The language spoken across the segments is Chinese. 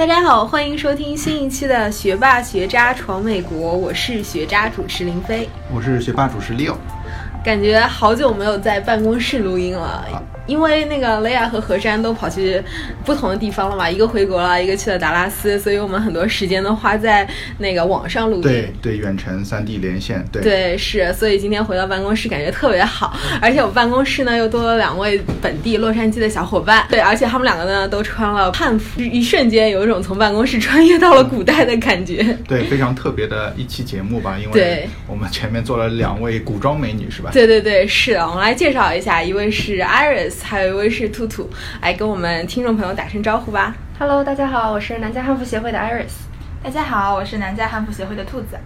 大家好，欢迎收听新一期的《学霸学渣闯美国》，我是学渣主持林飞，我是学霸主持 Leo。感觉好久没有在办公室录音了。因为那个雷亚和何山都跑去不同的地方了嘛，一个回国了，一个去了达拉斯，所以我们很多时间都花在那个网上录音。对对，远程三 D 连线。对对是，所以今天回到办公室感觉特别好，而且我办公室呢又多了两位本地洛杉矶的小伙伴。对，而且他们两个呢都穿了汉服，一瞬间有一种从办公室穿越到了古代的感觉。对，非常特别的一期节目吧，因为我们前面做了两位古装美女，是吧？对对对，是的，我们来介绍一下，一位是 Iris。还有一位是兔兔，来跟我们听众朋友打声招呼吧。Hello，大家好，我是南加汉服协会的 Iris。大家好，我是南加汉服协会的兔子。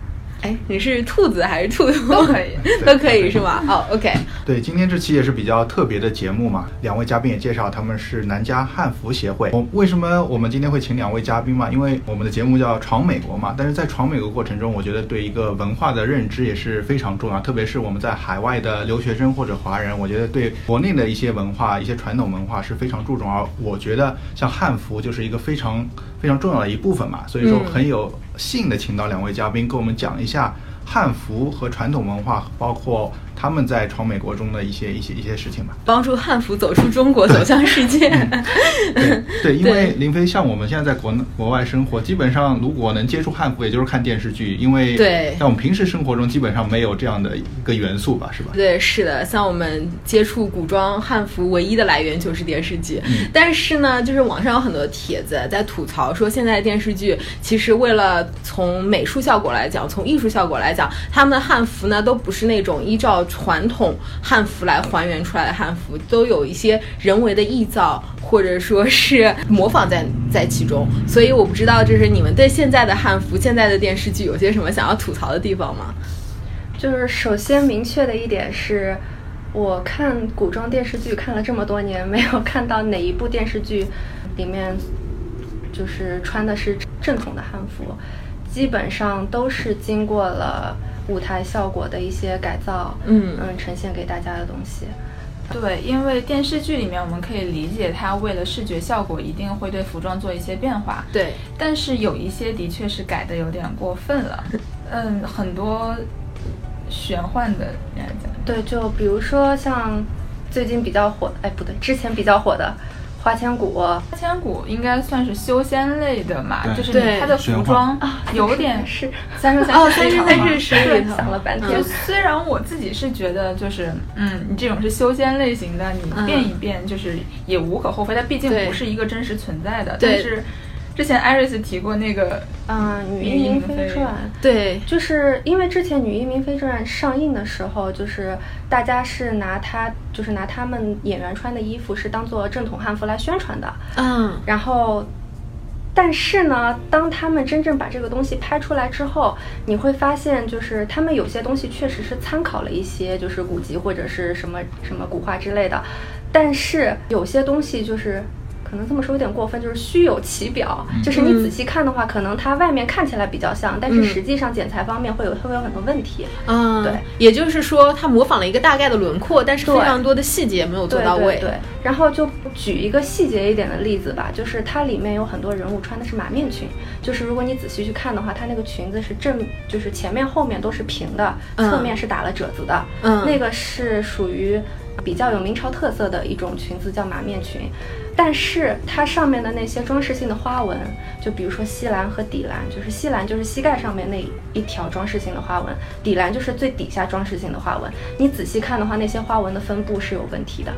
哎，你是兔子还是兔兔？都可以，都可以是吗？哦，OK。对，今天这期也是比较特别的节目嘛。两位嘉宾也介绍他们是南加汉服协会。我为什么我们今天会请两位嘉宾嘛？因为我们的节目叫闯美国嘛。但是在闯美国过程中，我觉得对一个文化的认知也是非常重要。特别是我们在海外的留学生或者华人，我觉得对国内的一些文化、一些传统文化是非常注重。而我觉得像汉服就是一个非常非常重要的一部分嘛。所以说很有幸的请到两位嘉宾跟我们讲一下。汉服和传统文化，包括。他们在闯美国中的一些一些一些事情吧，帮助汉服走出中国，走向世界。对对，因为林飞像我们现在在国国外生活，基本上如果能接触汉服，也就是看电视剧，因为对，在我们平时生活中基本上没有这样的一个元素吧，是吧？对，是的，像我们接触古装汉服，唯一的来源就是电视剧。但是呢，就是网上有很多帖子在吐槽说，现在电视剧其实为了从美术效果来讲，从艺术效果来讲，他们的汉服呢都不是那种依照。传统汉服来还原出来的汉服，都有一些人为的臆造，或者说是模仿在在其中。所以我不知道，就是你们对现在的汉服、现在的电视剧有些什么想要吐槽的地方吗？就是首先明确的一点是，我看古装电视剧看了这么多年，没有看到哪一部电视剧里面就是穿的是正统的汉服，基本上都是经过了。舞台效果的一些改造，嗯嗯，呈现给大家的东西。对，因为电视剧里面我们可以理解，它为了视觉效果，一定会对服装做一些变化。对，但是有一些的确是改的有点过分了。嗯，很多玄幻的来讲，对，就比如说像最近比较火，哎，不对，之前比较火的。花千骨，花千骨应该算是修仙类的嘛，就是它的服装有点 是。三生三哦，三生三世十里 想了半天。虽然我自己是觉得，就是嗯，你这种是修仙类型的，你变一变就是也无可厚非，它毕竟不是一个真实存在的，但是。之前艾瑞斯提过那个，嗯，《女医明妃传》，对，就是因为之前《女医明妃传》上映的时候，就是大家是拿她，就是拿他们演员穿的衣服是当做正统汉服来宣传的，嗯，然后，但是呢，当他们真正把这个东西拍出来之后，你会发现，就是他们有些东西确实是参考了一些，就是古籍或者是什么什么古画之类的，但是有些东西就是。可能这么说有点过分，就是虚有其表，就是你仔细看的话，可能它外面看起来比较像，但是实际上剪裁方面会有会有很多问题。嗯，对，也就是说，它模仿了一个大概的轮廓，但是非常多的细节没有做到位。对，然后就举一个细节一点的例子吧，就是它里面有很多人物穿的是马面裙，就是如果你仔细去看的话，它那个裙子是正，就是前面后面都是平的，侧面是打了褶子的。嗯，那个是属于比较有明朝特色的一种裙子，叫马面裙。但是它上面的那些装饰性的花纹，就比如说西兰和底兰，就是西兰就是膝盖上面那一条装饰性的花纹，底兰就是最底下装饰性的花纹。你仔细看的话，那些花纹的分布是有问题的。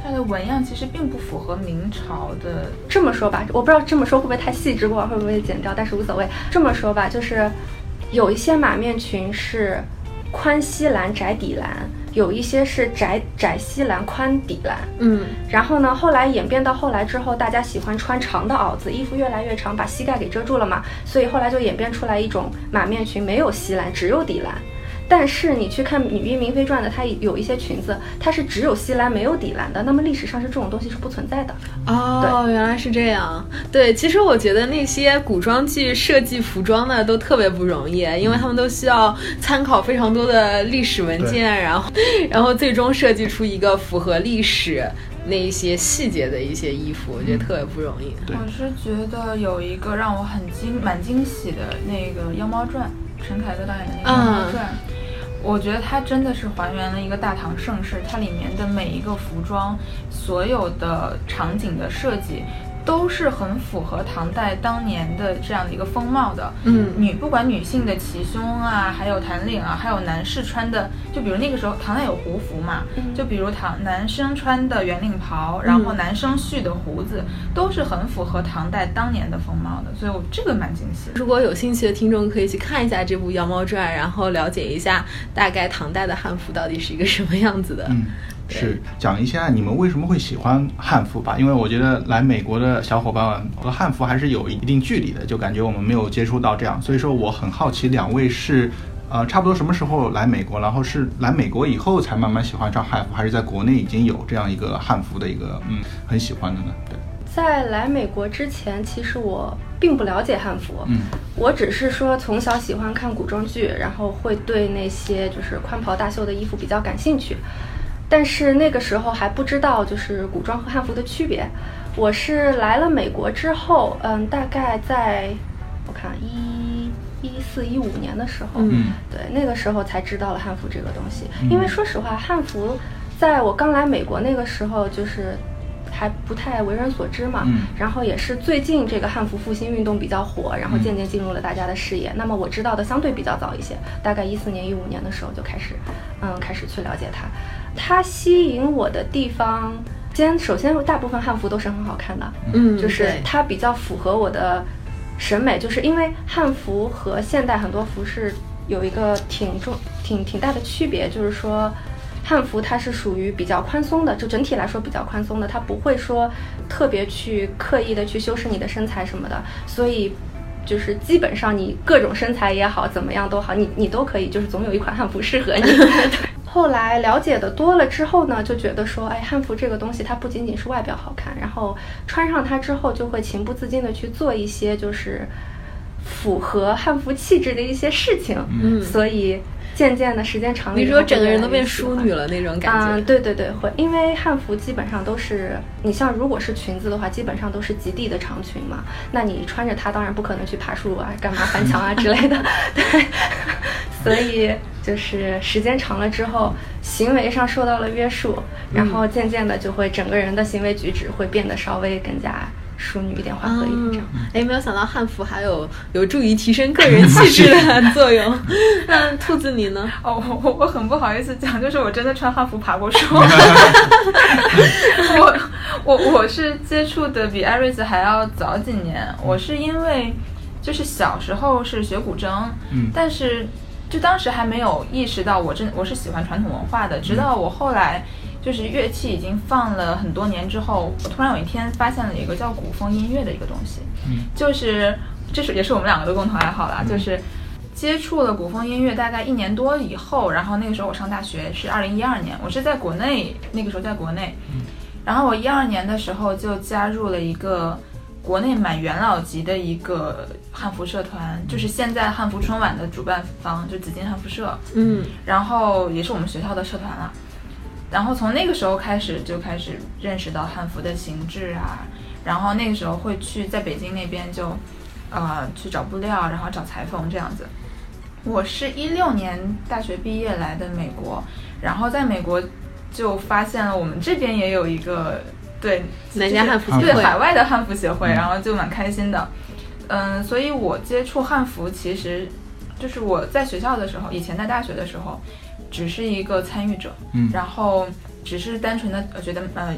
它的纹样其实并不符合明朝的。这么说吧，我不知道这么说会不会太细致，过会不会剪掉，但是无所谓。这么说吧，就是有一些马面裙是宽西兰窄底兰。有一些是窄窄西蓝宽底蓝，嗯，然后呢，后来演变到后来之后，大家喜欢穿长的袄子，衣服越来越长，把膝盖给遮住了嘛，所以后来就演变出来一种马面裙，没有西蓝，只有底栏。但是你去看《女兵明妃传》的，它有一些裙子，它是只有西兰没有底栏的。那么历史上是这种东西是不存在的。哦，原来是这样。对，其实我觉得那些古装剧设计服装的都特别不容易，因为他们都需要参考非常多的历史文件，然后，然后最终设计出一个符合历史那一些细节的一些衣服，我觉得特别不容易。我是觉得有一个让我很惊、蛮惊喜的那个《妖猫传》，陈凯歌导演的那个《妖猫传》。我觉得它真的是还原了一个大唐盛世，它里面的每一个服装，所有的场景的设计。都是很符合唐代当年的这样的一个风貌的。嗯，女不管女性的齐胸啊，还有弹领啊，还有男士穿的，就比如那个时候唐代有胡服嘛，就比如唐男生穿的圆领袍，然后男生蓄的胡子，都是很符合唐代当年的风貌的。所以我这个蛮惊喜。如果有兴趣的听众可以去看一下这部《妖猫传》，然后了解一下大概唐代的汉服到底是一个什么样子的。嗯。是讲一下你们为什么会喜欢汉服吧，因为我觉得来美国的小伙伴们和汉服还是有一定距离的，就感觉我们没有接触到这样，所以说我很好奇两位是，呃，差不多什么时候来美国，然后是来美国以后才慢慢喜欢上汉服，还是在国内已经有这样一个汉服的一个嗯很喜欢的呢？对，在来美国之前，其实我并不了解汉服，嗯，我只是说从小喜欢看古装剧，然后会对那些就是宽袍大袖的衣服比较感兴趣。但是那个时候还不知道就是古装和汉服的区别。我是来了美国之后，嗯，大概在我看一一四一五年的时候，嗯，对，那个时候才知道了汉服这个东西。因为说实话，汉服在我刚来美国那个时候就是还不太为人所知嘛。嗯。然后也是最近这个汉服复兴运动比较火，然后渐渐进入了大家的视野。那么我知道的相对比较早一些，大概一四年一五年的时候就开始，嗯，开始去了解它。它吸引我的地方，先首先大部分汉服都是很好看的，嗯，就是它比较符合我的审美，就是因为汉服和现代很多服饰有一个挺重、挺挺大的区别，就是说汉服它是属于比较宽松的，就整体来说比较宽松的，它不会说特别去刻意的去修饰你的身材什么的，所以就是基本上你各种身材也好，怎么样都好，你你都可以，就是总有一款汉服适合你。后来了解的多了之后呢，就觉得说，哎，汉服这个东西它不仅仅是外表好看，然后穿上它之后就会情不自禁的去做一些就是符合汉服气质的一些事情。嗯，所以渐渐的时间长了，你说整个人都变淑女了那种感觉。嗯，对对对，会，因为汉服基本上都是，你像如果是裙子的话，基本上都是及地的长裙嘛，那你穿着它当然不可能去爬树啊、干嘛翻墙啊之类的，对，所以。就是时间长了之后，行为上受到了约束，然后渐渐的就会整个人的行为举止会变得稍微更加淑女一点、缓和一点。哎，没有想到汉服还有有助于提升个人气质的作用。那兔子你呢？哦，我我我很不好意思讲，就是我真的穿汉服爬过树。我我我是接触的比艾瑞斯还要早几年。我是因为就是小时候是学古筝，嗯，但是。就当时还没有意识到我真我是喜欢传统文化的，直到我后来就是乐器已经放了很多年之后，我突然有一天发现了一个叫古风音乐的一个东西，嗯，就是这是也是我们两个的共同爱好啦，就是接触了古风音乐大概一年多以后，然后那个时候我上大学是二零一二年，我是在国内那个时候在国内，然后我一二年的时候就加入了一个。国内蛮元老级的一个汉服社团，就是现在汉服春晚的主办方，就紫金汉服社。嗯，然后也是我们学校的社团了。然后从那个时候开始，就开始认识到汉服的形制啊。然后那个时候会去在北京那边就，呃，去找布料，然后找裁缝这样子。我是一六年大学毕业来的美国，然后在美国就发现了我们这边也有一个。对，哪家汉服对海外的汉服协会，然后就蛮开心的。嗯，所以我接触汉服，其实就是我在学校的时候，以前在大学的时候，只是一个参与者，嗯，然后只是单纯的觉得，呃，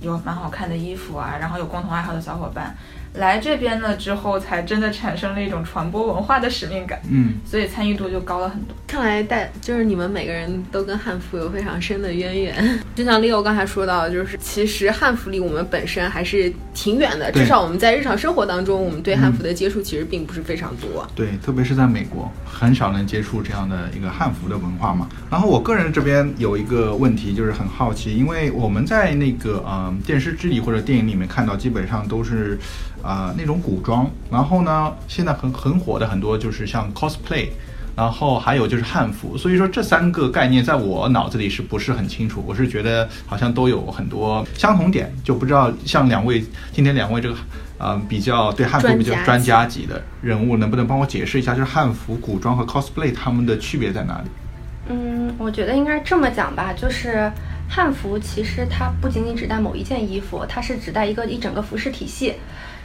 有蛮好看的衣服啊，然后有共同爱好的小伙伴。来这边了之后，才真的产生了一种传播文化的使命感，嗯，所以参与度就高了很多。看来大就是你们每个人都跟汉服有非常深的渊源。就像 Leo 刚才说到，就是其实汉服离我们本身还是挺远的，至少我们在日常生活当中，我们对汉服的接触其实并不是非常多。对，特别是在美国，很少能接触这样的一个汉服的文化嘛。然后我个人这边有一个问题，就是很好奇，因为我们在那个呃电视剧里或者电影里面看到，基本上都是啊、那种古装，然后呢，现在很很火的很多就是像 cosplay。然后还有就是汉服，所以说这三个概念在我脑子里是不是很清楚？我是觉得好像都有很多相同点，就不知道像两位今天两位这个呃比较对汉服比较专家级的人物，能不能帮我解释一下，就是汉服、古装和 cosplay 它们的区别在哪里？嗯，我觉得应该这么讲吧，就是汉服其实它不仅仅指代某一件衣服，它是指代一个一整个服饰体系。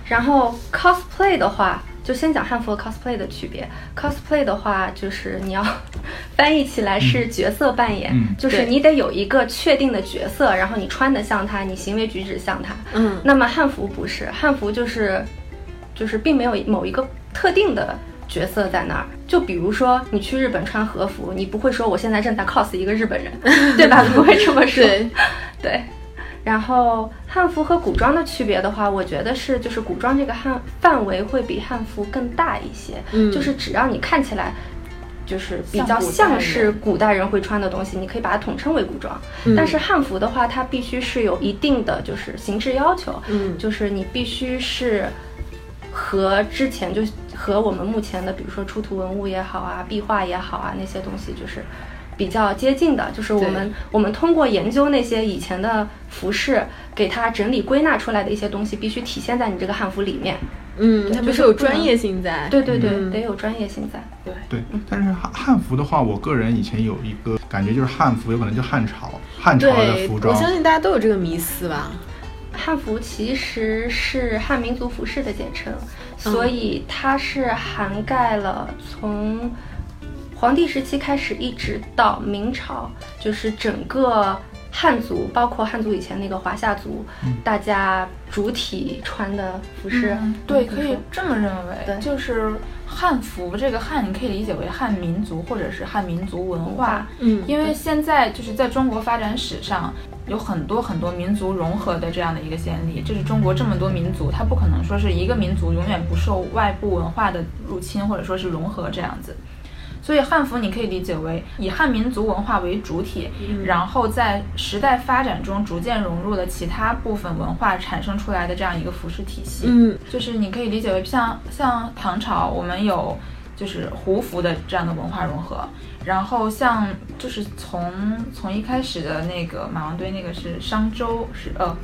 然后 cosplay 的话，就先讲汉服和 cosplay 的区别。cosplay 的话，就是你要 翻译起来是角色扮演，嗯就是你得有一个确定的角色，然后你穿的像他，你行为举止像他。嗯那么汉服不是，汉服就是就是并没有某一个特定的角色在那儿。就比如说你去日本穿和服，你不会说我现在正在 cos 一个日本人，对吧？不会这么说。对，对。然后汉服和古装的区别的话，我觉得是就是古装这个汉范围会比汉服更大一些，嗯就是只要你看起来。就是比较像是古代人会穿的东西，你可以把它统称为古装。嗯但是汉服的话，它必须是有一定的就是形制要求，嗯就是你必须是和之前就和我们目前的，比如说出土文物也好啊，壁画也好啊，那些东西就是比较接近的。就是我们我们通过研究那些以前的服饰，给它整理归纳出来的一些东西，必须体现在你这个汉服里面。嗯，它不就是有专业性在。对对对，嗯得有专业性在。对，对，但是汉汉服的话，我个人以前有一个感觉，就是汉服有可能就汉朝汉朝的服装，我相信大家都有这个迷思吧。汉服其实是汉民族服饰的简称，所以它是涵盖了从黄帝时期开始一直到明朝，就是整个汉族，包括汉族以前那个华夏族，大家主体穿的服饰。嗯对，可以嗯这么认为，对就是汉服这个汉，你可以理解为汉民族或者是汉民族文化。嗯因为现在就是在中国发展史上，有很多很多民族融合的这样的一个先例。这是中国这么多民族，它不可能说是一个民族永远不受外部文化的入侵或者说是融合这样子。所以汉服你可以理解为以汉民族文化为主体，然后在时代发展中逐渐融入了其他部分文化产生出来的这样一个服饰体系。嗯就是你可以理解为像像唐朝，我们有就是胡服的这样的文化融合，然后像就是从从一开始的那个马王堆那个是商周是呃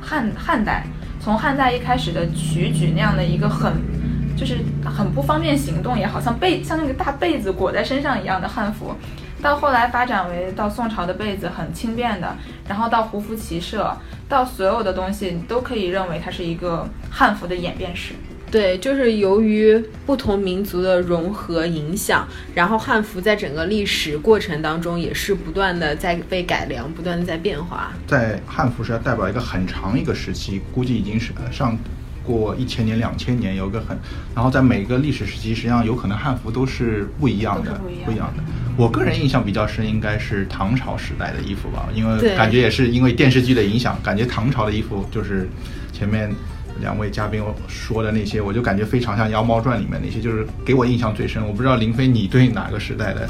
汉汉代，从汉代一开始的曲举那样的一个很就是很不方便行动，也好像被像那个大被子裹在身上一样的汉服。到后来发展为到宋朝的被子很轻便的，然后到胡服骑射，到所有的东西你都可以认为它是一个汉服的演变史。对，就是由于不同民族的融合影响，然后汉服在整个历史过程当中也是不断的在被改良，不断的在变化。在汉服是要代表一个很长一个时期，估计已经是呃上过一千年、两千年，有个很，然后在每个历史时期，实际上有可能汉服都是不一样的，不一样的的。我个人印象比较深，应该是唐朝时代的衣服吧，因为感觉也是因为电视剧的影响，感觉唐朝的衣服就是前面。两位嘉宾说的那些，我就感觉非常像《妖猫传》里面那些，就是给我印象最深。我不知道林飞，你对哪个时代的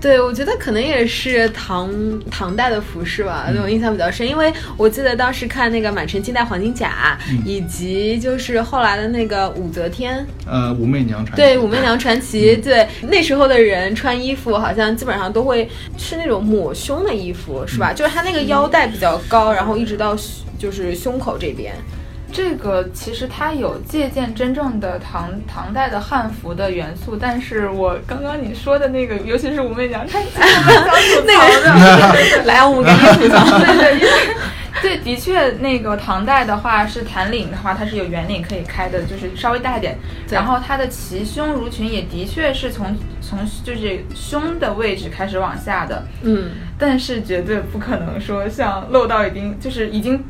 对，我觉得可能也是唐唐代的服饰吧，对我印象比较深，因为我记得当时看那个《满城尽带黄金甲》，以及就是后来的那个武则天，呃武媚娘传奇？对《武媚娘传奇》，对那时候的人穿衣服好像基本上都会是那种抹胸的衣服，是吧？就是它那个腰带比较高，然后一直到胸就是胸口这边。这个其实它有借鉴真正的唐唐代的汉服的元素，但是我刚刚你说的那个，尤其是武媚娘传奇，我们想吐槽的。来，我们给你吐槽。对对，因为对，的确，那个唐代的话是弹领的话，它是有圆领可以开的，就是稍微大一点。然后它的齐胸襦裙也的确是从从就是胸的位置开始往下的，嗯，但是绝对不可能说像露到已经就是已经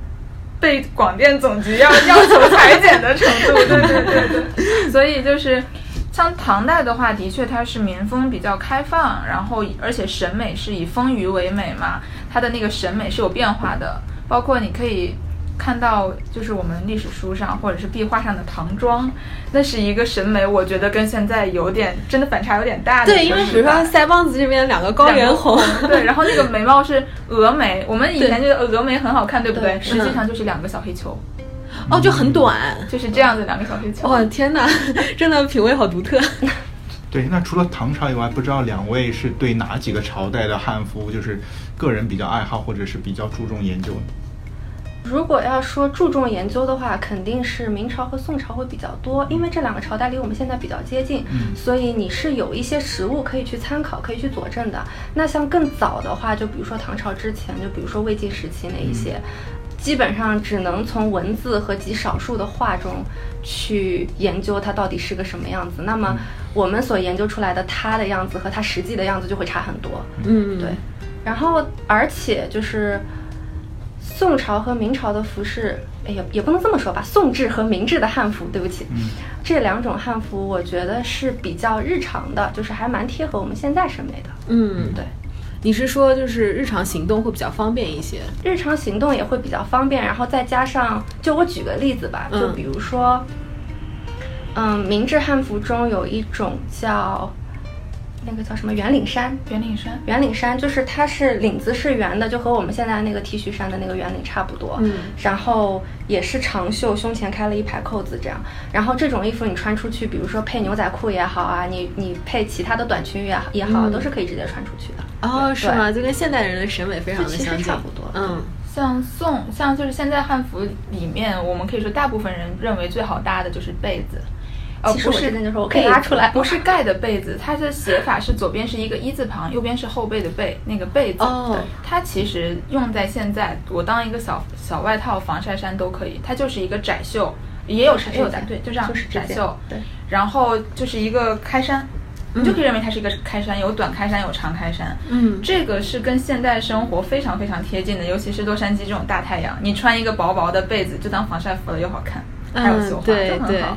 被广电总局要要求裁剪的程度。对对对对，所以就是像唐代的话，的确它是民风比较开放，然后而且审美是以丰腴为美嘛，它的那个审美是有变化的，包括你可以。看到就是我们历史书上或者是壁画上的唐装，那是一个审美，我觉得跟现在有点真的反差有点大。对，因为比如说腮帮子这边两个高原红，对，然后那个眉毛是峨眉，我们以前觉得峨眉很好看，对不对？实际上就是两个小黑球，哦，就很短，就是这样的两个小黑球。哇，天哪，真的品味好独特。对，那除了唐朝以外，不知道两位是对哪几个朝代的汉服就是个人比较爱好，或者是比较注重研究？如果要说注重研究的话，肯定是明朝和宋朝会比较多，因为这两个朝代离我们现在比较接近，所以你是有一些实物可以去参考、可以去佐证的。那像更早的话，就比如说唐朝之前，就比如说魏晋时期那一些，基本上只能从文字和极少数的画中去研究它到底是个什么样子。那么我们所研究出来的它的样子和它实际的样子就会差很多。嗯，对。然后而且就是。宋朝和明朝的服饰，哎呀，也不能这么说吧。宋制和明制的汉服，对不起，这两种汉服我觉得是比较日常的，就是还蛮贴合我们现在审美的。嗯，对。你是说就是日常行动会比较方便一些？日常行动也会比较方便，然后再加上，就我举个例子吧，就比如说，嗯，明制汉服中有一种叫。那个叫什么圆领衫？圆领衫，圆领衫就是它是领子是圆的，就和我们现在那个 T 恤衫的那个圆领差不多。嗯，然后也是长袖，胸前开了一排扣子这样。然后这种衣服你穿出去，比如说配牛仔裤也好啊，你你配其他的短裙也也好，都是可以直接穿出去的。哦，是吗？就跟现代人的审美非常的相近，差不多。嗯，像宋，像就是现在汉服里面，我们可以说大部分人认为最好搭的就是被子。呃，不是，就说我可以拉出来，不是盖的被子，它的写法是左边是一个一字旁，右边是后背的背，那个被子。哦，它其实用在现在，我当一个小小外套、防晒衫都可以。它就是一个窄袖，也有长袖的，对，就这样，就是窄袖。对，然后就是一个开衫，你就可以认为它是一个开衫，有短开衫，有长开衫。嗯，这个是跟现代生活非常非常贴近的，尤其是洛杉矶这种大太阳，你穿一个薄薄的被子就当防晒服了，又好看，还有绣花，就很好。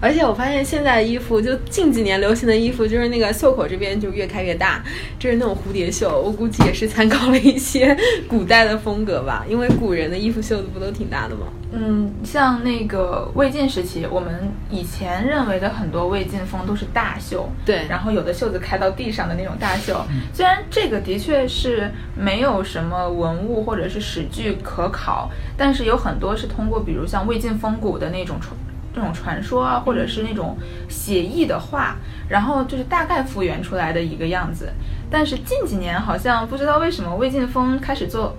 而且我发现现在衣服，就近几年流行的衣服，就是那个袖口这边就越开越大，就是那种蝴蝶袖。我估计也是参考了一些古代的风格吧，因为古人的衣服袖子不都挺大的吗？嗯，像那个魏晋时期，我们以前认为的很多魏晋风都是大袖，对，然后有的袖子开到地上的那种大袖。虽然这个的确是没有什么文物或者是史据可考，但是有很多是通过，比如像魏晋风骨的那种传。这种传说啊，或者是那种写意的画，然后就是大概复原出来的一个样子。但是近几年好像不知道为什么魏晋风开始做，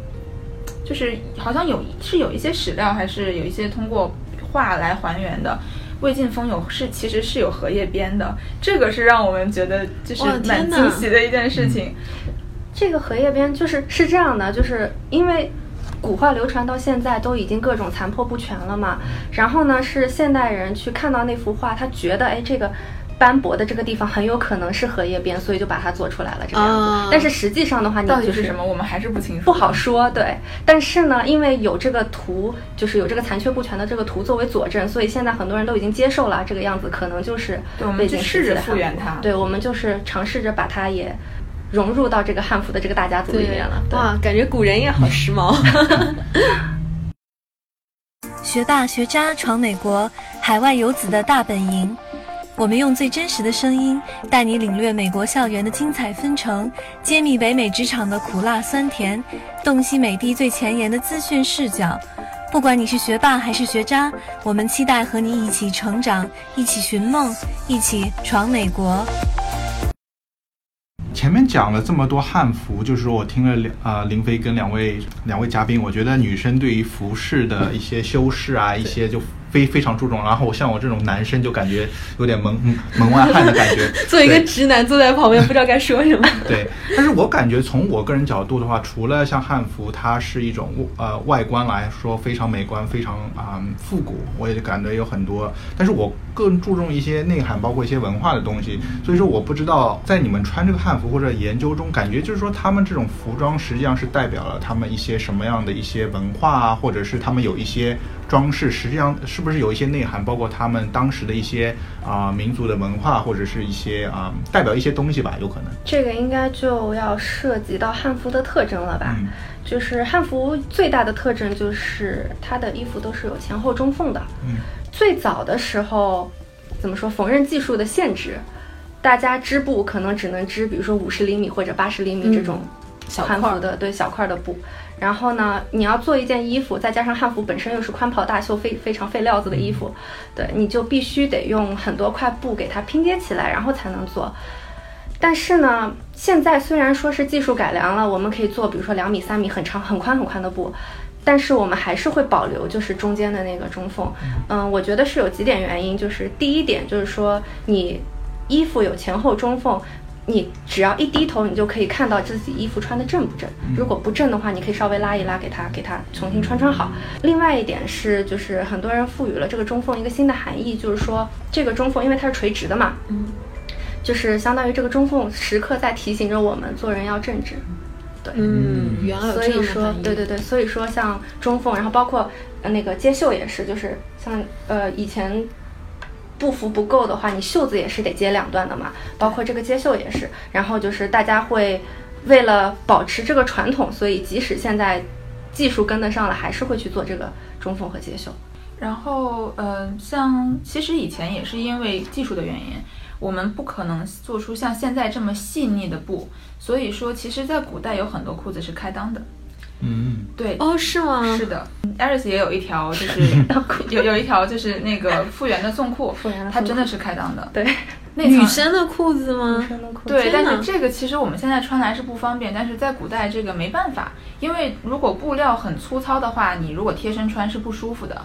就是好像有是有一些史料，还是有一些通过画来还原的。魏晋风有是其实是有荷叶边的，这个是让我们觉得就是蛮惊喜的一件事情。这个荷叶边就是是这样的，就是因为。古画流传到现在都已经各种残破不全了嘛，然后呢是现代人去看到那幅画，他觉得哎这个斑驳的这个地方很有可能是荷叶边，所以就把它做出来了这个样子。但是实际上的话，到底是什么我们还是不清楚，不好说。对，但是呢，因为有这个图，就是有这个残缺不全的这个图作为佐证，所以现在很多人都已经接受了这个样子，可能就是魏晋试着复原它。对，我们就是尝试着把它也。融入到这个汉服的这个大家族里面了，哇，感觉古人也好时髦。学霸学渣闯美国，海外游子的大本营。我们用最真实的声音，带你领略美国校园的精彩纷呈，揭秘北美职场的苦辣酸甜，洞悉美帝最前沿的资讯视角。不管你是学霸还是学渣，我们期待和你一起成长，一起寻梦，一起闯美国。讲了这么多汉服，就是我听了两啊林飞跟两位两位嘉宾，我觉得女生对于服饰的一些修饰啊，一些就非非常注重。然后像我这种男生就感觉有点门门外汉的感觉。作为一个直男坐在旁边，不知道该说什么。对，但是我感觉从我个人角度的话，除了像汉服，它是一种呃外观来说非常美观、非常啊复古，我也感觉有很多。但是我更注重一些内涵，包括一些文化的东西。所以说，我不知道在你们穿这个汉服或者研究中，感觉就是说他们这种服装实际上是代表了他们一些什么样的一些文化啊，或者是他们有一些装饰，实际上是不是有一些内涵，包括他们当时的一些啊民族的文化，或者是一些啊代表一些东西吧，有可能。这个应该就要涉及到汉服的特征了吧？嗯就是汉服最大的特征就是它的衣服都是有前后中缝的。嗯最早的时候，怎么说？缝纫技术的限制，大家织布可能只能织，比如说五十厘米或者八十厘米这种小汉服的，对小块儿的布。然后呢，你要做一件衣服，再加上汉服本身又是宽袍大袖，非非常费料子的衣服，对，你就必须得用很多块布给它拼接起来，然后才能做。但是呢，现在虽然说是技术改良了，我们可以做，比如说两米、三米很长、很宽、很宽的布，但是我们还是会保留就是中间的那个中缝。嗯，我觉得是有几点原因，就是第一点就是说你衣服有前后中缝。你只要一低头，你就可以看到自己衣服穿的正不正。如果不正的话，你可以稍微拉一拉，给它给它重新穿穿好。另外一点是，就是很多人赋予了这个中缝一个新的含义，就是说这个中缝因为它是垂直的嘛，嗯，就是相当于这个中缝时刻在提醒着我们做人要正直。对，嗯，原来所以说对对对，所以说像中缝，然后包括呃那个接袖也是，就是像呃以前布幅不够的话，你袖子也是得接两段的嘛，包括这个接袖也是。然后就是大家会为了保持这个传统，所以即使现在技术跟得上了，还是会去做这个中缝和接袖。然后，呃，像其实以前也是因为技术的原因，我们不可能做出像现在这么细腻的布，所以说，其实，在古代有很多裤子是开裆的。嗯。对，哦，是吗？是的，Aris 也有一条，就是有有一条就是那个 复原的纵裤，复原的它真的是开裆的。对，那女生的裤子吗？女？生的裤子。对，但是这个其实我们现在穿来是不方便，但是在古代这个没办法，因为如果布料很粗糙的话，你如果贴身穿是不舒服的。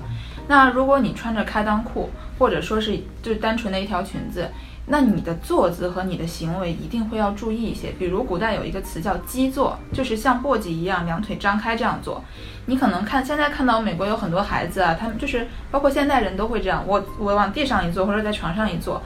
那如果你穿着开裆裤，或者说是就是单纯的一条裙子，那你的坐姿和你的行为一定会要注意一些。比如古代有一个词叫基坐，就是像簸箕一样两腿张开这样做。你可能看现在看到美国有很多孩子啊，他们就是包括现代人都会这样，我我往地上一坐或者在床上一坐，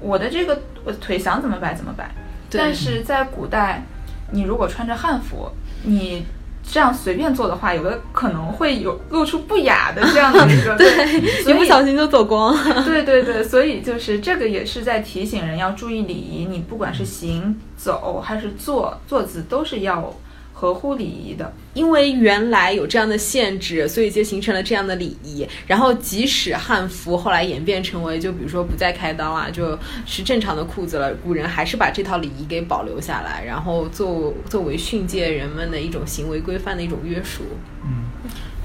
我的这个我腿想怎么摆怎么摆。但是在古代，你如果穿着汉服，你这样随便做的话，有的可能会有露出不雅的这样的 一个对，一不小心就走光。对对对，所以就是这个也是在提醒人要注意礼仪，你不管是行走还是坐坐姿，都是要合乎礼仪的。因为原来有这样的限制，所以就形成了这样的礼仪。然后，即使汉服后来演变成为，就比如说不再开裆啊，就是正常的裤子了，古人还是把这套礼仪给保留下来，然后作作为训诫人们的一种行为规范的一种约束。嗯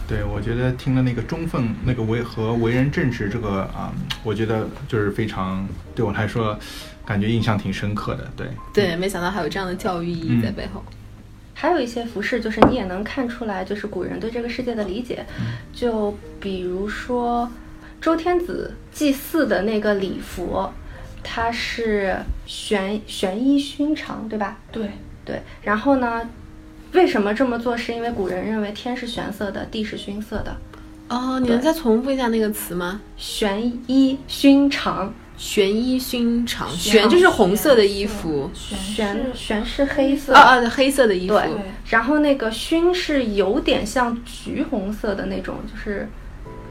对，我觉得听了那个中缝那个为和为人正直这个啊、我觉得就是非常对我来说，感觉印象挺深刻的。对，对，没想到还有这样的教育意义在背后。还有一些服饰，就是你也能看出来，就是古人对这个世界的理解。就比如说周天子祭祀的那个礼服，它是玄玄衣熏裳，对吧？对，对。然后呢，为什么这么做？是因为古人认为天是玄色的，地是熏色的。哦，你能再重复一下那个词吗？玄衣熏长，玄衣熏长，玄玄就是红色的衣服，玄玄是黑色。啊啊，黑色的衣服。对，然后那个熏是有点像橘红色的那种，就是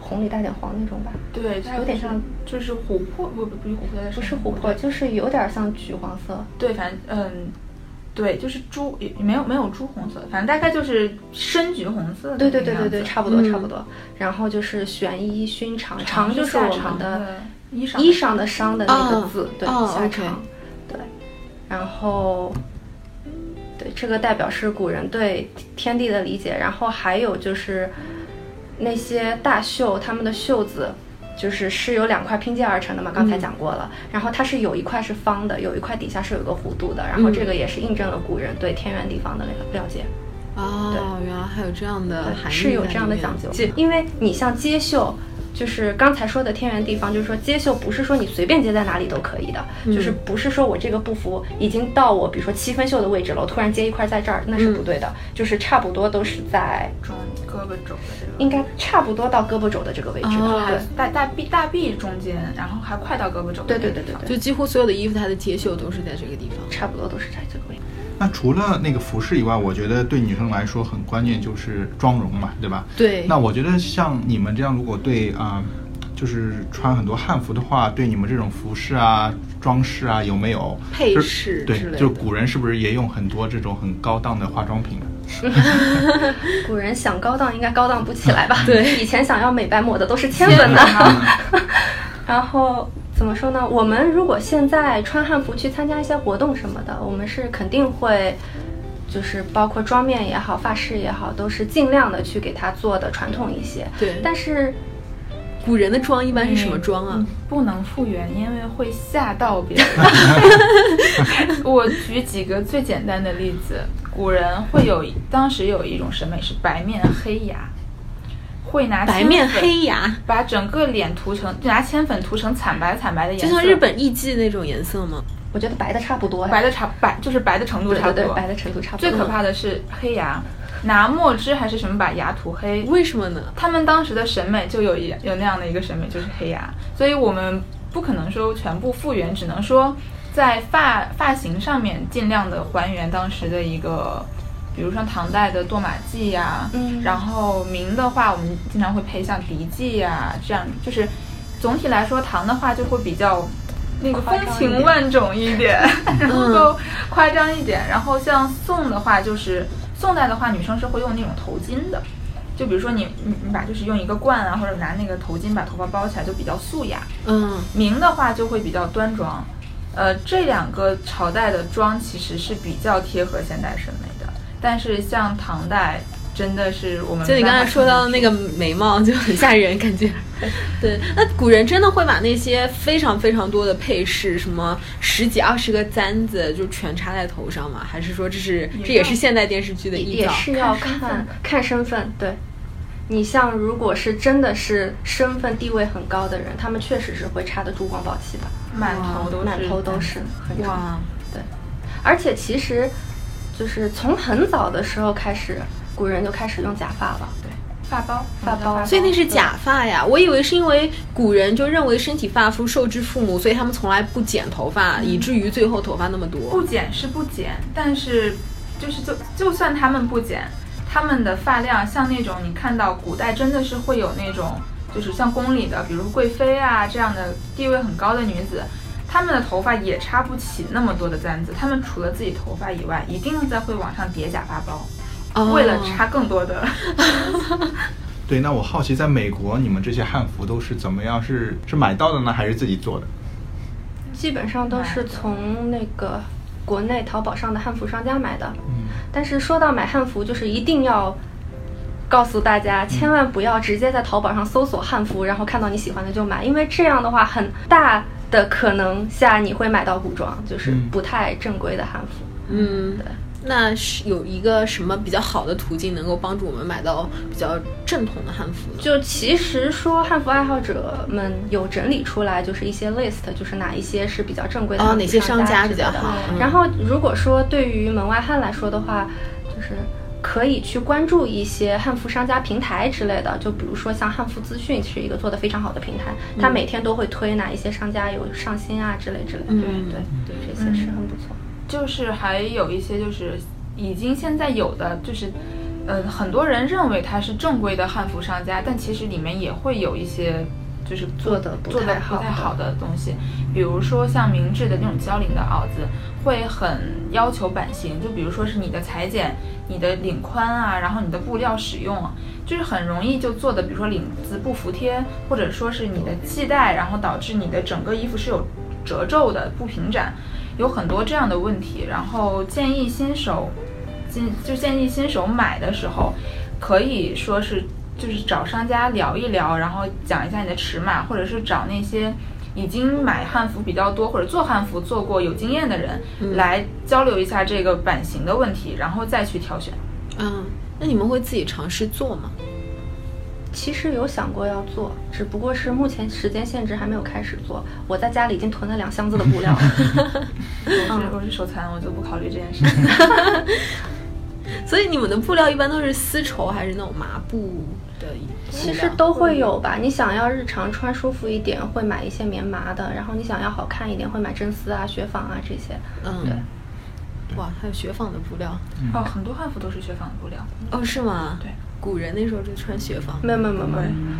红里带点黄那种吧。对，它有点像，就是琥珀，不不不是琥珀，不是琥珀，就是有点像橘黄色。对，反正嗯，对，就是朱，也没有没有朱红色，反正大概就是深橘红色对。对对对对，差不多嗯差不多。然后就是玄衣熏长，长长就是长我们的的衣裳的裳的那个哦字，对，哦下长，对。然后，对这个代表是古人对天地的理解。然后还有就是那些大袖，他们的袖子。就是是由两块拼接而成的嘛，刚才嗯讲过了。然后它是有一块是方的，有一块底下是有一个弧度的。然后嗯这个也是印证了古人对天圆地方的那个了解。哦，原来还有这样的含义，是有这样的讲究。因为你像接袖，就是刚才说的天圆地方，就是说接绣不是说你随便接在哪里都可以的，就是不是说我这个布幅已经到我比如说七分袖的位置了，我突然接一块在这儿，那是不对的，就是差不多都是在中胳膊肘的这个，应该差不多到胳膊肘的这个位置哦，对。大大臂大臂中间，然后还快到胳膊肘对。对对对对，就几乎所有的衣服它的接绣都是在这个地方。差不多都是在这个位置。那除了那个服饰以外，我觉得对女生来说很关键就是妆容嘛，对吧？对那我觉得像你们这样，如果对啊、就是穿很多汉服的话，对你们这种服饰啊、装饰啊，有没有配就是对饰之类，的就古人是不是也用很多这种很高档的化妆品呢？古人想高档应该高档不起来吧？对以前想要美白抹的都是千粉的。然后怎么说呢？我们如果现在穿汉服去参加一些活动什么的，我们是肯定会，就是包括妆面也好、发饰也好，都是尽量的去给它做的传统一些。对但是古人的妆一般是什么妆啊嗯？不能复原，因为会吓到别人。我举几个最简单的例子，古人会有当时有一种审美是白面黑牙，会拿白面黑牙，把整个脸涂成，就拿铅粉涂成惨白惨白的颜色，就像日本艺妓那种颜色吗？我觉得白的差不多，白的差白就是白的程度差不多，对对，白的程度差不多。最可怕的是黑牙，拿墨汁还是什么把牙涂黑，为什么呢？他们当时的审美就有一有那样的一个审美，就是黑牙，所以我们不可能说全部复原，只能说在发发型上面尽量的还原当时的一个，比如像唐代的堕马髻呀、嗯然后明的话，我们经常会配像笛髻呀、这样就是总体来说，唐的话就会比较。那个风情万种一点，然后都夸张一点。然后像宋的话，就是宋代的话，女生是会用那种头巾的，就比如说你你你把就是用一个冠啊，或者拿那个头巾把头发包起来，就比较素雅。嗯，明的话就会比较端庄。呃，这两个朝代的妆其实是比较贴合现代审美的，但是像唐代真的是我们就你刚才说到的那个眉毛就很吓人，感觉。对，那古人真的会把那些非常非常多的配饰，什么十几二十个簪子，就全插在头上吗？还是说这是这也是现代电视剧的臆造？也是要看看看身份，对。你像如果是真的是身份地位很高的人，他们确实是会插的珠光宝气的，满头都是，满头都是。哇，而且其实，就是从很早的时候开始，古人就开始用假发了。对发包发包所以那是假发呀！我以为是因为古人就认为身体发肤受之父母，所以他们从来不剪头发，以至于最后头发那么多。不剪是不剪，但是就是就就算他们不剪，他们的发量像那种你看到古代真的是会有那种，就是像宫里的，比如贵妃啊这样的地位很高的女子，她们的头发也插不起那么多的簪子，他们除了自己头发以外，一定在会往上叠假发包，哦为了插更多的。对，那我好奇，在美国你们这些汉服都是怎么样？是是买到的呢，还是自己做的？基本上都是从那个国内淘宝上的汉服商家买的。嗯，但是说到买汉服，就是一定要告诉大家，千万不要直接在淘宝上搜索汉服，然后看到你喜欢的就买，因为这样的话，很大的可能下你会买到古装，就是嗯不太正规的汉服。嗯对，那是有一个什么比较好的途径能够帮助我们买到比较正统的汉服呢？就其实说汉服爱好者们有整理出来，就是一些 list，就是哪一些是比较正规的哪些商家比较好嗯然后如果说对于门外汉来说的话，就是。可以去关注一些汉服商家平台之类的，就比如说像汉服资讯是一个做的非常好的平台，它每天都会推哪一些商家有上新啊之类之类的，嗯对对，这些是很不错。就是还有一些就是已经现在有的就是。呃，很多人认为它是正规的汉服商家，但其实里面也会有一些就是做的做的不太好的东西，比如说像明制的那种交领的袄子，会很要求版型，就比如说是你的裁剪、你的领宽啊，然后你的布料使用啊，就是很容易就做的，比如说领子不服帖，或者说是你的系带，然后导致你的整个衣服是有褶皱的、不平展，有很多这样的问题。然后建议新手，建就建议新手买的时候，可以说是就是找商家聊一聊，然后讲一下你的尺码，或者是找那些。已经买汉服比较多或者做汉服做过有经验的人、来交流一下这个版型的问题，然后再去挑选。嗯，那你们会自己尝试做吗？其实有想过要做，只不过是目前时间限制还没有开始做。我在家里已经囤了两箱子的布料了。我是我是手残，我就不考虑这件事情。所以你们的布料一般都是丝绸还是那种麻布的？其实都会有吧。你想要日常穿舒服一点，会买一些棉麻的；然后你想要好看一点，会买真丝啊、雪纺啊这些。嗯，对。哇，还有雪纺的布料哦，很多汉服都是雪纺的布料。哦，是吗？对。古人那时候就穿雪纺，没有没有没有，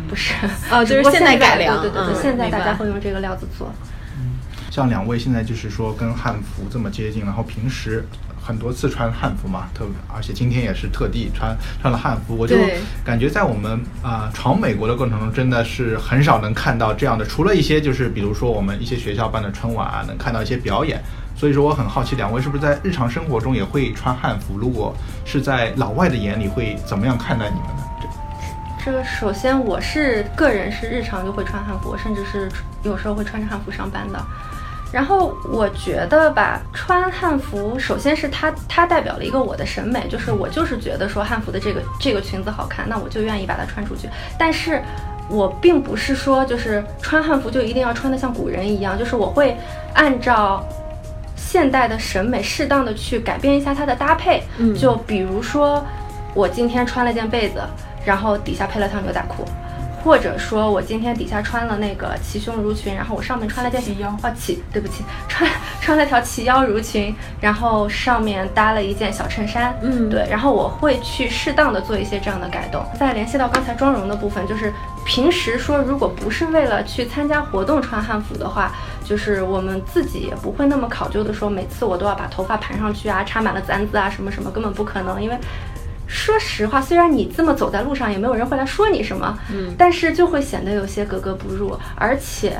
不是哦，就是现在改良，对对对，现在大家会用这个料子做。嗯，像两位现在就是说跟汉服这么接近，然后平时很多次穿汉服嘛，特而且今天也是特地穿穿了汉服，我就感觉在我们啊闯美国的过程中，真的是很少能看到这样的，除了一些就是比如说我们一些学校办的春晚啊，能看到一些表演。所以说我很好奇，两位是不是在日常生活中也会穿汉服？如果是在老外的眼里，会怎么样看待你们呢？这个首先我是个人是日常就会穿汉服，甚至是有时候会穿着汉服上班的。然后我觉得吧，穿汉服首先是它它代表了一个我的审美，就是我就是觉得说汉服的这个这个裙子好看，那我就愿意把它穿出去。但是我并不是说就是穿汉服就一定要穿得像古人一样，就是我会按照。现代的审美，适当的去改变一下它的搭配，嗯，就比如说，我今天穿了件被子，然后底下配了条牛仔裤，或者说我今天底下穿了那个齐胸襦裙，然后我上面穿了件齐腰，哦齐，对不起，穿穿了条齐腰襦裙，然后上面搭了一件小衬衫，嗯，对，然后我会去适当的做一些这样的改动。再联系到刚才妆容的部分，就是平时说如果不是为了去参加活动穿汉服的话。就是我们自己也不会那么考究的说，每次我都要把头发盘上去啊，插满了簪子啊，什么什么，根本不可能。因为说实话，虽然你这么走在路上，也没有人会来说你什么，嗯，但是就会显得有些格格不入。而且，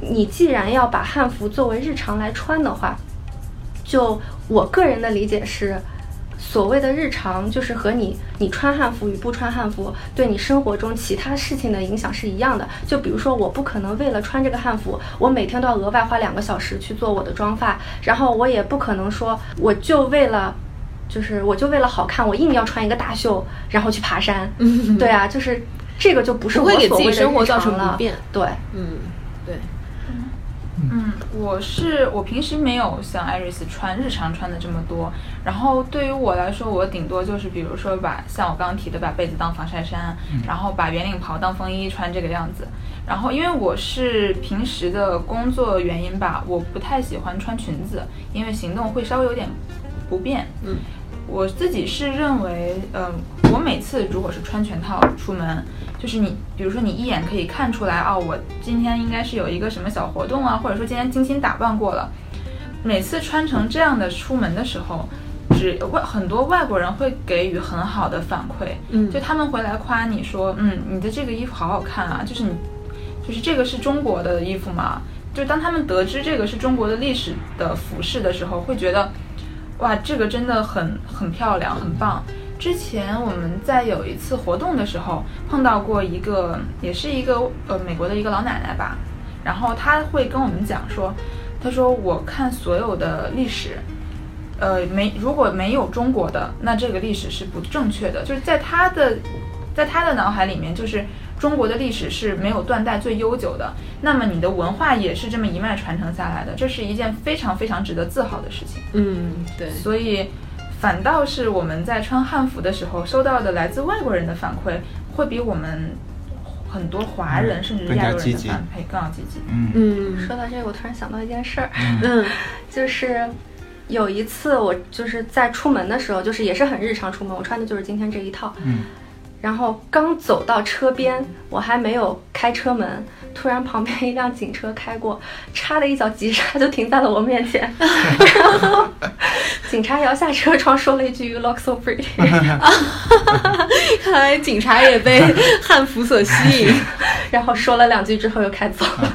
你既然要把汉服作为日常来穿的话，就我个人的理解是。所谓的日常，就是和你你穿汉服与不穿汉服，对你生活中其他事情的影响是一样的。就比如说，我不可能为了穿这个汉服，我每天都要额外花两个小时去做我的妆发，然后我也不可能说，我就为了，就是我就为了好看，我硬要穿一个大袖，然后去爬山。对啊，就是这个就不是我所谓的生活造成不便。对，嗯，对。嗯，我是我平时没有像艾瑞斯穿日常穿的这么多，然后对于我来说，我顶多就是比如说把像我刚刚提的把被子当防晒衫，然后把圆领袍当风衣穿这个样子。然后因为我是平时的工作原因吧，我不太喜欢穿裙子，因为行动会稍微有点不变。嗯。我自己是认为，嗯，我每次如果是穿全套出门，就是你，比如说你一眼可以看出来，哦，我今天应该是有一个什么小活动啊，或者说今天精心打扮过了。每次穿成这样的出门的时候，只外很多外国人会给予很好的反馈，嗯，就他们回来夸你说，嗯，你的这个衣服好好看啊，就是你，就是这个是中国的衣服嘛，就当他们得知这个是中国的历史的服饰的时候，会觉得。哇，这个真的很很漂亮，很棒。之前我们在有一次活动的时候碰到过一个，也是一个呃美国的一个老奶奶吧，然后她会跟我们讲说，她说我看所有的历史，呃没如果没有中国的，那这个历史是不正确的，就是在她的在她的脑海里面就是。中国的历史是没有断代最悠久的，那么你的文化也是这么一脉传承下来的，这是一件非常非常值得自豪的事情。嗯，对。所以，反倒是我们在穿汉服的时候收到的来自外国人的反馈，会比我们很多华人甚至是亚洲人的反馈更要积极。嗯嗯。说到这个，我突然想到一件事儿，嗯，就是有一次我就是在出门的时候，就是也是很日常出门，我穿的就是今天这一套。嗯。然后刚走到车边，我还没有开车门，突然旁边一辆警车开过，插的一脚急刹就停在了我面前。然后 警察摇下车窗说了一句 “You look so pretty”。看来警察也被汉服所吸引。然后说了两句之后又开走了。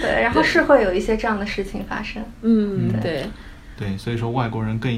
对，然后是会有一些这样的事情发生。嗯，对。对，所以说外国人更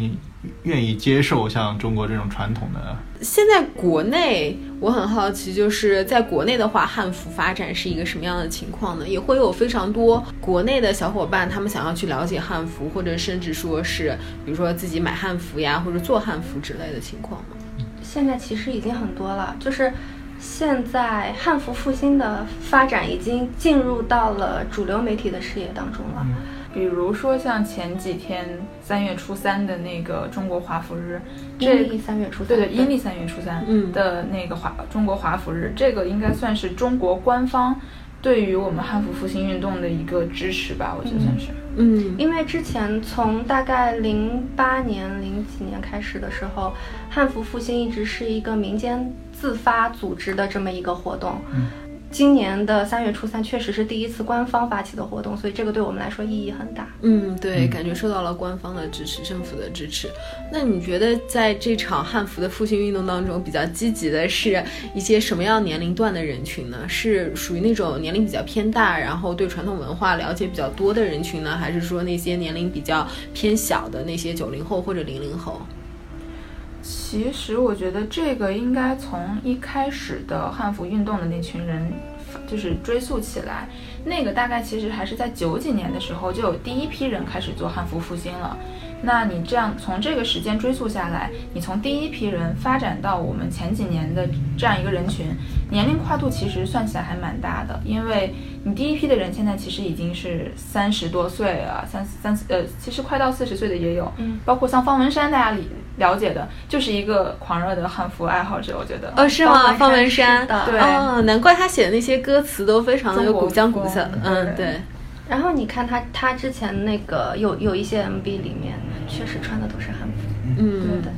愿意接受像中国这种传统的。现在国内，我很好奇，就是在国内的话，汉服发展是一个什么样的情况呢？也会有非常多国内的小伙伴，他们想要去了解汉服，或者甚至说是，比如说自己买汉服呀，或者做汉服之类的情况吗？现在其实已经很多了，就是现在汉服复兴的发展已经进入到了主流媒体的视野当中了。比如说像前几天三月初三的那个中国华服日，这阴历三月初三，对对，阴历三月初三的那个华中国华服日，这个应该算是中国官方。对于我们汉服复兴运动的一个支持吧，我觉得算是。嗯，因为之前从大概零八年、零几年开始的时候，汉服复兴一直是一个民间自发组织的这么一个活动。嗯。今年的三月初三确实是第一次官方发起的活动，所以这个对我们来说意义很大。嗯，对，感觉受到了官方的支持，政府的支持。那你觉得在这场汉服的复兴运动当中，比较积极的是一些什么样年龄段的人群呢？是属于那种年龄比较偏大，然后对传统文化了解比较多的人群呢，还是说那些年龄比较偏小的那些九零后或者零零后？其实我觉得这个应该从一开始的汉服运动的那群人，就是追溯起来，那个大概其实还是在九几年的时候就有第一批人开始做汉服复兴了。那你这样从这个时间追溯下来，你从第一批人发展到我们前几年的这样一个人群，年龄跨度其实算起来还蛮大的，因为你第一批的人现在其实已经是三十多岁了，三三呃，其实快到四十岁的也有，嗯，包括像方文山，大家理了解的，就是一个狂热的汉服爱好者，我觉得。哦，是吗？方文山，对，哦，难怪他写的那些歌词都非常的有古香古色，嗯，对。然后你看他，他之前那个有有一些 MV 里面确实穿的都是汉服，嗯，对的。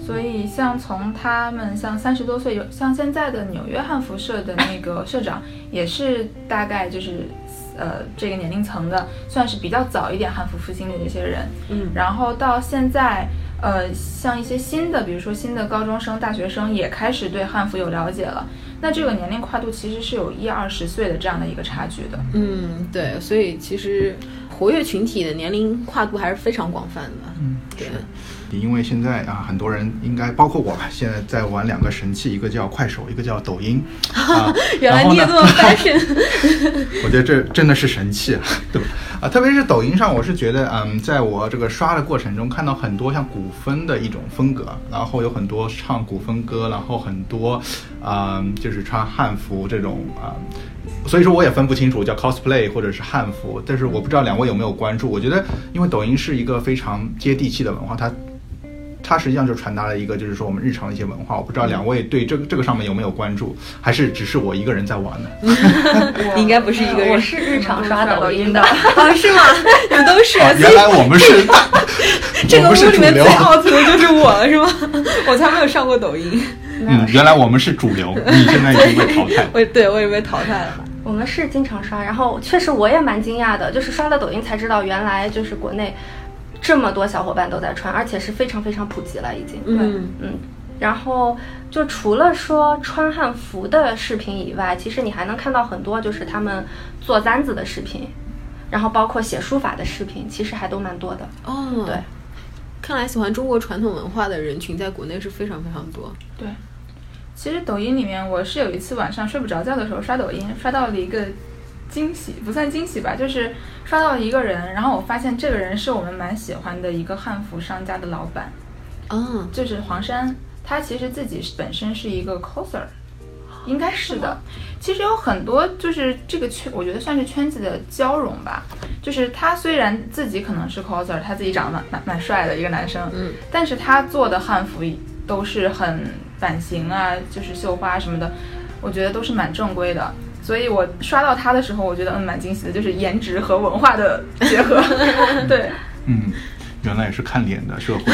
所以像从他们像三十多岁，有像现在的纽约汉服社的那个社长，也是大概就是呃这个年龄层的，算是比较早一点汉服复兴的这些人，嗯。然后到现在，呃，像一些新的，比如说新的高中生、大学生也开始对汉服有了解了。那这个年龄跨度其实是有一二十岁的这样的一个差距的。嗯，对，所以其实活跃群体的年龄跨度还是非常广泛的。嗯，对。因为现在啊，很多人应该包括我吧，现在在玩两个神器，一个叫快手，一个叫抖音。原来你也这么 fashion。我觉得这真的是神器，对吧？啊，特别是抖音上，我是觉得，嗯，在我这个刷的过程中，看到很多像古风的一种风格，然后有很多唱古风歌，然后很多，嗯，就是穿汉服这种啊，所以说我也分不清楚叫 cosplay 或者是汉服，但是我不知道两位有没有关注？我觉得，因为抖音是一个非常接地气的文化，它。它实际上就传达了一个，就是说我们日常的一些文化。我不知道两位对这个这个上面有没有关注，还是只是我一个人在玩呢？你应该不是一个人，我是日常刷抖音的啊？是吗？你们都是？原来我们是这个屋里面最 out 的就是我了，是吗？我才没有上过抖音。嗯，原来我们是主流，你现在已经被淘汰。我对我也被淘汰了。我们是经常刷，然后确实我也蛮惊讶的，就是刷了抖音才知道，原来就是国内。这么多小伙伴都在穿，而且是非常非常普及了，已经。嗯嗯。然后就除了说穿汉服的视频以外，其实你还能看到很多就是他们做簪子的视频，然后包括写书法的视频，其实还都蛮多的。哦。对。看来喜欢中国传统文化的人群在国内是非常非常多。对。其实抖音里面，我是有一次晚上睡不着觉的时候刷抖音，刷到了一个。惊喜不算惊喜吧，就是刷到了一个人，然后我发现这个人是我们蛮喜欢的一个汉服商家的老板，嗯，就是黄山，他其实自己本身是一个 coser，应该是的。其实有很多就是这个圈，我觉得算是圈子的交融吧。就是他虽然自己可能是 coser，他自己长得蛮蛮蛮帅的一个男生，嗯，但是他做的汉服都是很版型啊，就是绣花什么的，我觉得都是蛮正规的。所以我刷到他的时候，我觉得嗯蛮惊喜的，就是颜值和文化的结合。对，嗯，原来也是看脸的社会。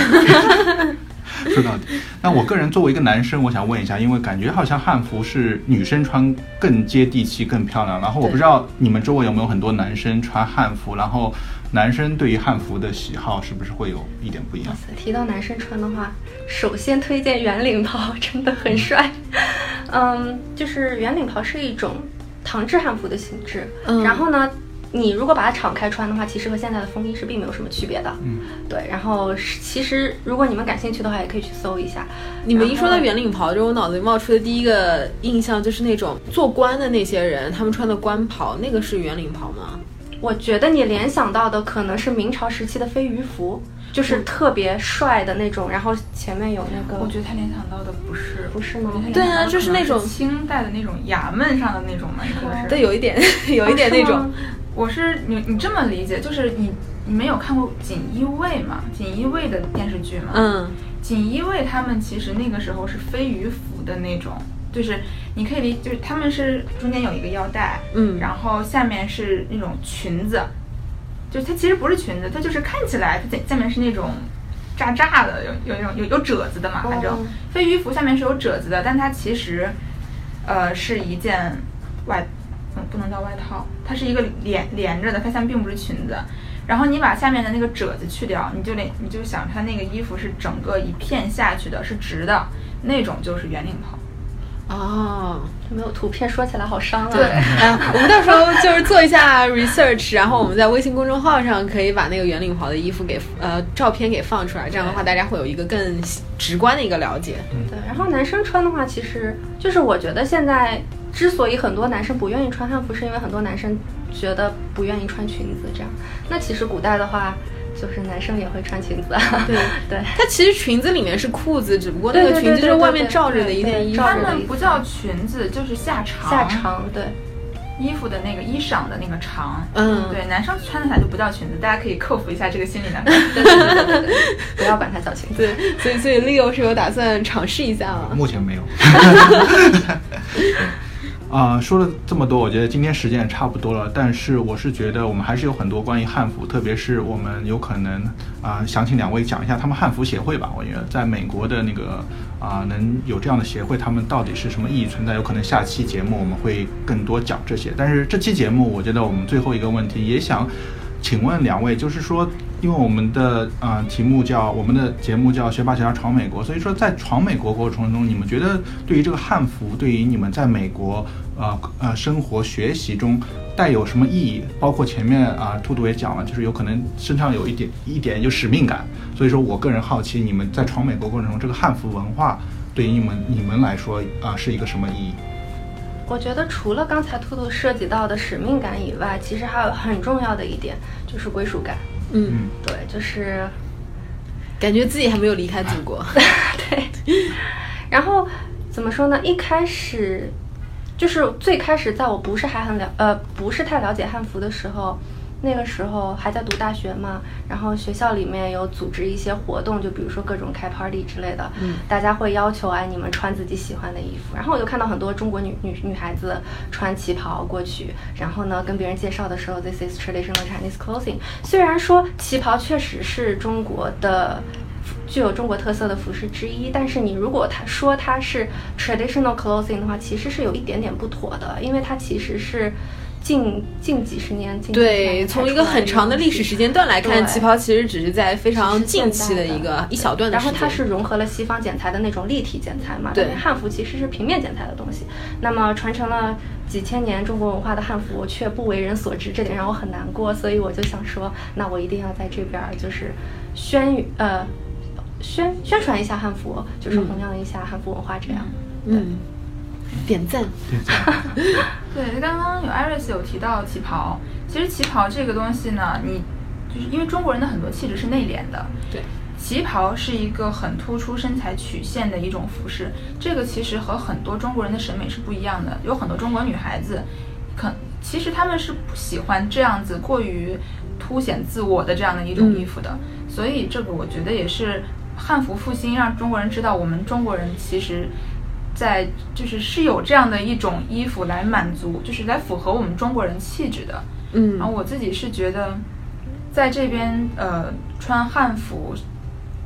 说到底，那我个人作为一个男生，我想问一下，因为感觉好像汉服是女生穿更接地气、更漂亮。然后我不知道你们周围有没有很多男生穿汉服，然后男生对于汉服的喜好是不是会有一点不一样？提到男生穿的话，首先推荐圆领袍，真的很帅。嗯，就是圆领袍是一种。唐制汉服的形制，然后呢，你如果把它敞开穿的话，其实和现在的风衣是并没有什么区别的。嗯，对。然后其实如果你们感兴趣的话，也可以去搜一下。你们一说到圆领袍，就我脑子里冒出的第一个印象就是那种做官的那些人，他们穿的官袍，那个是圆领袍吗？我觉得你联想到的可能是明朝时期的飞鱼服，就是特别帅的那种，然后前面有那个，我觉得他联想到的不是，不是吗对啊就是那种清代的那种衙门上的那种嘛，应该是？对，有一点，有一点那种是，我是你你这么理解，就是你你没有看过锦衣卫嘛？锦衣卫的电视剧嘛？嗯锦衣卫他们其实那个时候是飞鱼服的那种，就是你可以理，就是他们是中间有一个腰带，嗯然后下面是那种裙子，就是它其实不是裙子，它就是看起来它下面是那种炸炸的，有有那种有有褶子的嘛，反正哦飞鱼服下面是有褶子的，但它其实呃是一件外，嗯不能叫外套，它是一个连连着的，它下面并不是裙子。然后你把下面的那个褶子去掉，你就得你就想它那个衣服是整个一片下去的，是直的，那种就是圆领袍。哦。没有图片，说起来好伤啊。对哎，我们到时候就是做一下 research，然后我们在微信公众号上可以把那个圆领袍的衣服给呃照片给放出来，这样的话大家会有一个更直观的一个了解。对，然后男生穿的话，其实就是我觉得现在之所以很多男生不愿意穿汉服，是因为很多男生觉得不愿意穿裙子这样。那其实古代的话，就是男生也会穿裙子。对 对它其实裙子里面是裤子，只不过那个裙子是外面罩着的一件衣服。他们不叫裙子，就是下长。下长，对，衣服的那个衣裳的那个长。嗯对，男生穿起来就不叫裙子，大家可以克服一下这个心理难关。对对对对对对，不要管它叫裙子。对，所以所以 Leo 是有打算尝试一下吗？目前没有。啊、说了这么多，我觉得今天时间也差不多了。但是我是觉得我们还是有很多关于汉服，特别是我们有可能啊、想请两位讲一下他们汉服协会吧。我觉得在美国的那个啊、能有这样的协会，他们到底是什么意义存在？有可能下期节目我们会更多讲这些。但是这期节目，我觉得我们最后一个问题也想请问两位，就是说，因为我们的呃题目叫我们的节目叫“学霸学家闯美国”，所以说在闯美国过程中，你们觉得对于这个汉服，对于你们在美国呃呃生活学习中带有什么意义？包括前面啊、兔兔也讲了，就是有可能身上有一点一点有使命感，所以说我个人好奇，你们在闯美国过程中，这个汉服文化对于你们你们来说啊、是一个什么意义？我觉得除了刚才兔兔涉及到的使命感以外，其实还有很重要的一点就是归属感。嗯，嗯对，就是感觉自己还没有离开祖国。对。然后怎么说呢？一开始就是最开始，在我不是还很了呃不是太了解汉服的时候，那个时候还在读大学嘛，然后学校里面有组织一些活动，就比如说各种开 party 之类的，嗯大家会要求哎你们穿自己喜欢的衣服，然后我就看到很多中国女女女孩子穿旗袍过去，然后呢跟别人介绍的时候，this is traditional Chinese clothing。虽然说旗袍确实是中国的。具有中国特色的服饰之一，但是你如果他说它是 traditional clothing 的话，其实是有一点点不妥的，因为它其实是近近几十年，近对，从一个很长的历史时间段来看，旗袍其实只是在非常近期的一个的一小段的时间。然后它是融合了西方剪裁的那种立体剪裁嘛，对汉服其实是平面剪裁的东西。那么传承了几千年中国文化的汉服却不为人所知，这点让我很难过。所以我就想说，那我一定要在这边儿就是宣语呃宣宣传一下汉服，就是嗯弘扬一下汉服文化，这样。嗯，点赞。对，刚刚有 Iris 有提到旗袍，其实旗袍这个东西呢，你就是因为中国人的很多气质是内敛的，对，旗袍是一个很突出身材曲线的一种服饰，这个其实和很多中国人的审美是不一样的。有很多中国女孩子，可其实她们是不喜欢这样子过于凸显自我的这样的一种嗯衣服的，所以这个我觉得也是汉服复兴让中国人知道，我们中国人其实。在就是是有这样的一种衣服来满足，就是来符合我们中国人气质的。嗯然后我自己是觉得，在这边呃穿汉服，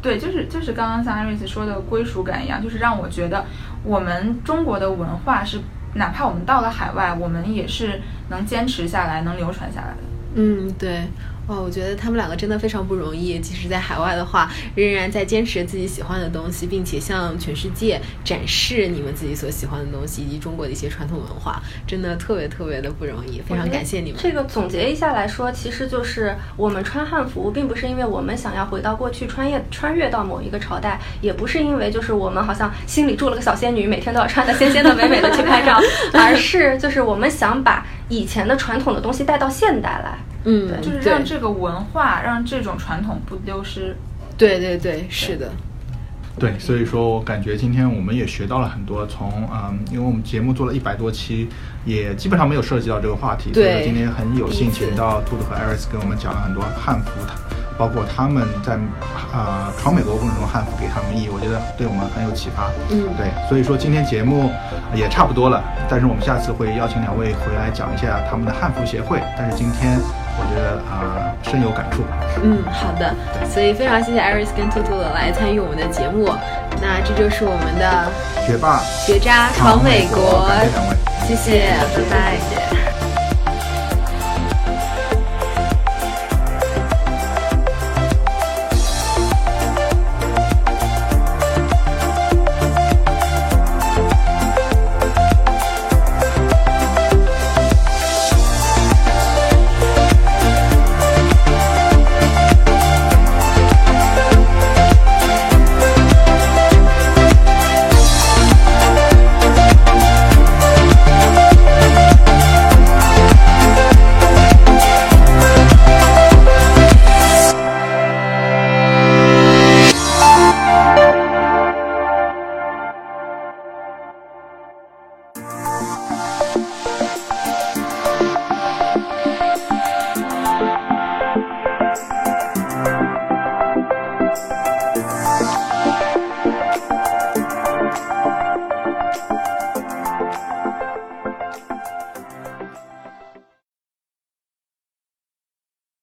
对，就是就是刚刚像艾瑞斯说的归属感一样，就是让我觉得我们中国的文化是，哪怕我们到了海外，我们也是能坚持下来，能流传下来的。嗯，对。哦，我觉得他们两个真的非常不容易。即使在海外的话，仍然在坚持自己喜欢的东西，并且向全世界展示你们自己所喜欢的东西，以及中国的一些传统文化，真的特别特别的不容易。非常感谢你们。这个总结一下来说，其实就是我们穿汉服，并不是因为我们想要回到过去，穿越穿越到某一个朝代，也不是因为就是我们好像心里住了个小仙女，每天都要穿的仙仙的、美美的去拍照，而是就是我们想把以前的传统的东西带到现代来。嗯，就是让这个文化，让这种传统不丢失。对对对，是的，对，所以说我感觉今天我们也学到了很多，从嗯，因为我们节目做了一百多期，也基本上没有涉及到这个话题，所以对说今天很有幸请到兔子和艾瑞斯跟我们讲了很多汉服，包括他们在啊、闯美国过程中汉服给他们意义，我觉得对我们很有启发。嗯对，所以说今天节目也差不多了，但是我们下次会邀请两位回来讲一下他们的汉服协会，但是今天我觉得啊、深有感触。嗯，好的，所以非常谢谢艾瑞斯跟兔兔来参与我们的节目，那这就是我们的学霸学渣闯美国，感谢。谢谢，拜拜。谢谢。